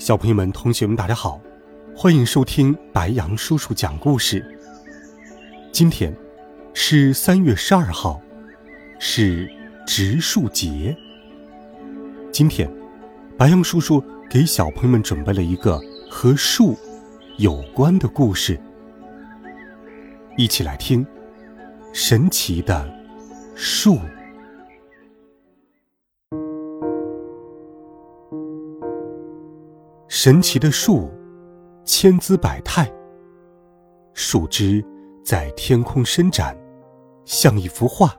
小朋友们、同学们，大家好，欢迎收听白羊叔叔讲故事。今天是三月十二号，是植树节。今天，白羊叔叔给小朋友们准备了一个和树有关的故事，一起来听神奇的树。神奇的树，千姿百态。树枝在天空伸展，像一幅画。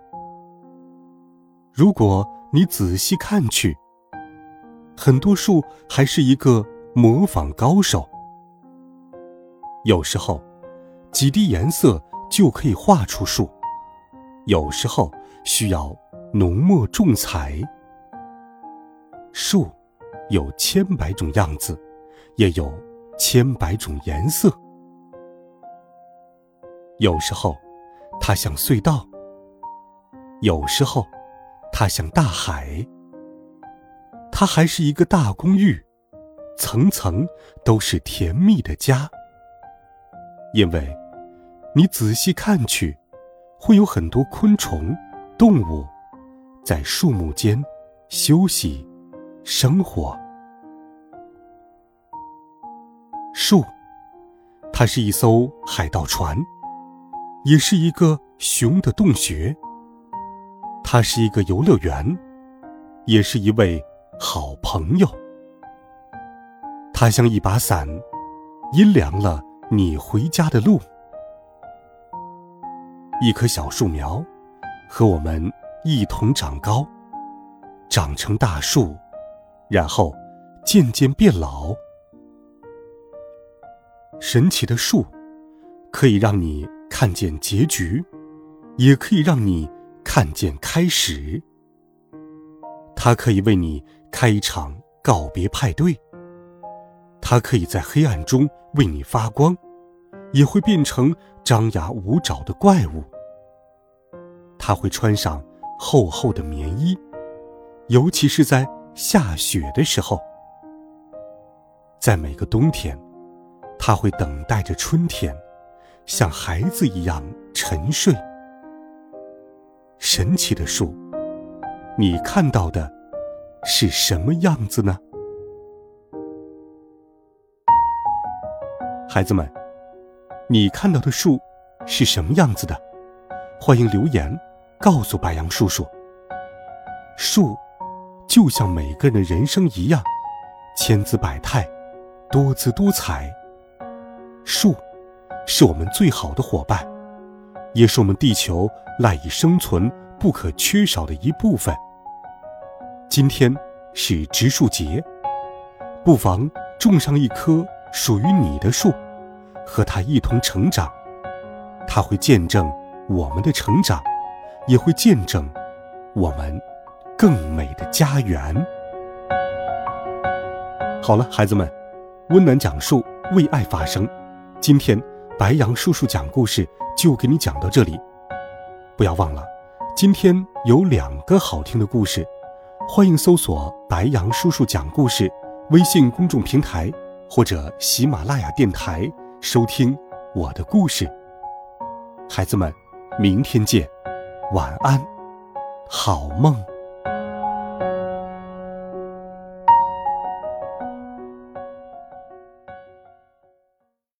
如果你仔细看去，很多树还是一个模仿高手。有时候，几滴颜色就可以画出树；有时候需要浓墨重彩。树有千百种样子。也有千百种颜色。有时候，它像隧道；有时候，它像大海。它还是一个大公寓，层层都是甜蜜的家。因为，你仔细看去，会有很多昆虫、动物，在树木间休息、生活。树，它是一艘海盗船，也是一个熊的洞穴。它是一个游乐园，也是一位好朋友。它像一把伞，阴凉了你回家的路。一棵小树苗，和我们一同长高，长成大树，然后渐渐变老。神奇的树，可以让你看见结局，也可以让你看见开始。它可以为你开一场告别派对。它可以在黑暗中为你发光，也会变成张牙舞爪的怪物。它会穿上厚厚的棉衣，尤其是在下雪的时候。在每个冬天。他会等待着春天，像孩子一样沉睡。神奇的树，你看到的是什么样子呢？孩子们，你看到的树是什么样子的？欢迎留言告诉白杨叔叔。树就像每个人的人生一样，千姿百态，多姿多彩。树，是我们最好的伙伴，也是我们地球赖以生存不可缺少的一部分。今天是植树节，不妨种上一棵属于你的树，和它一同成长。它会见证我们的成长，也会见证我们更美的家园。好了，孩子们，温暖讲述，为爱发声。今天，白杨叔叔讲故事就给你讲到这里。不要忘了，今天有两个好听的故事，欢迎搜索“白杨叔叔讲故事”微信公众平台或者喜马拉雅电台收听我的故事。孩子们，明天见，晚安，好梦。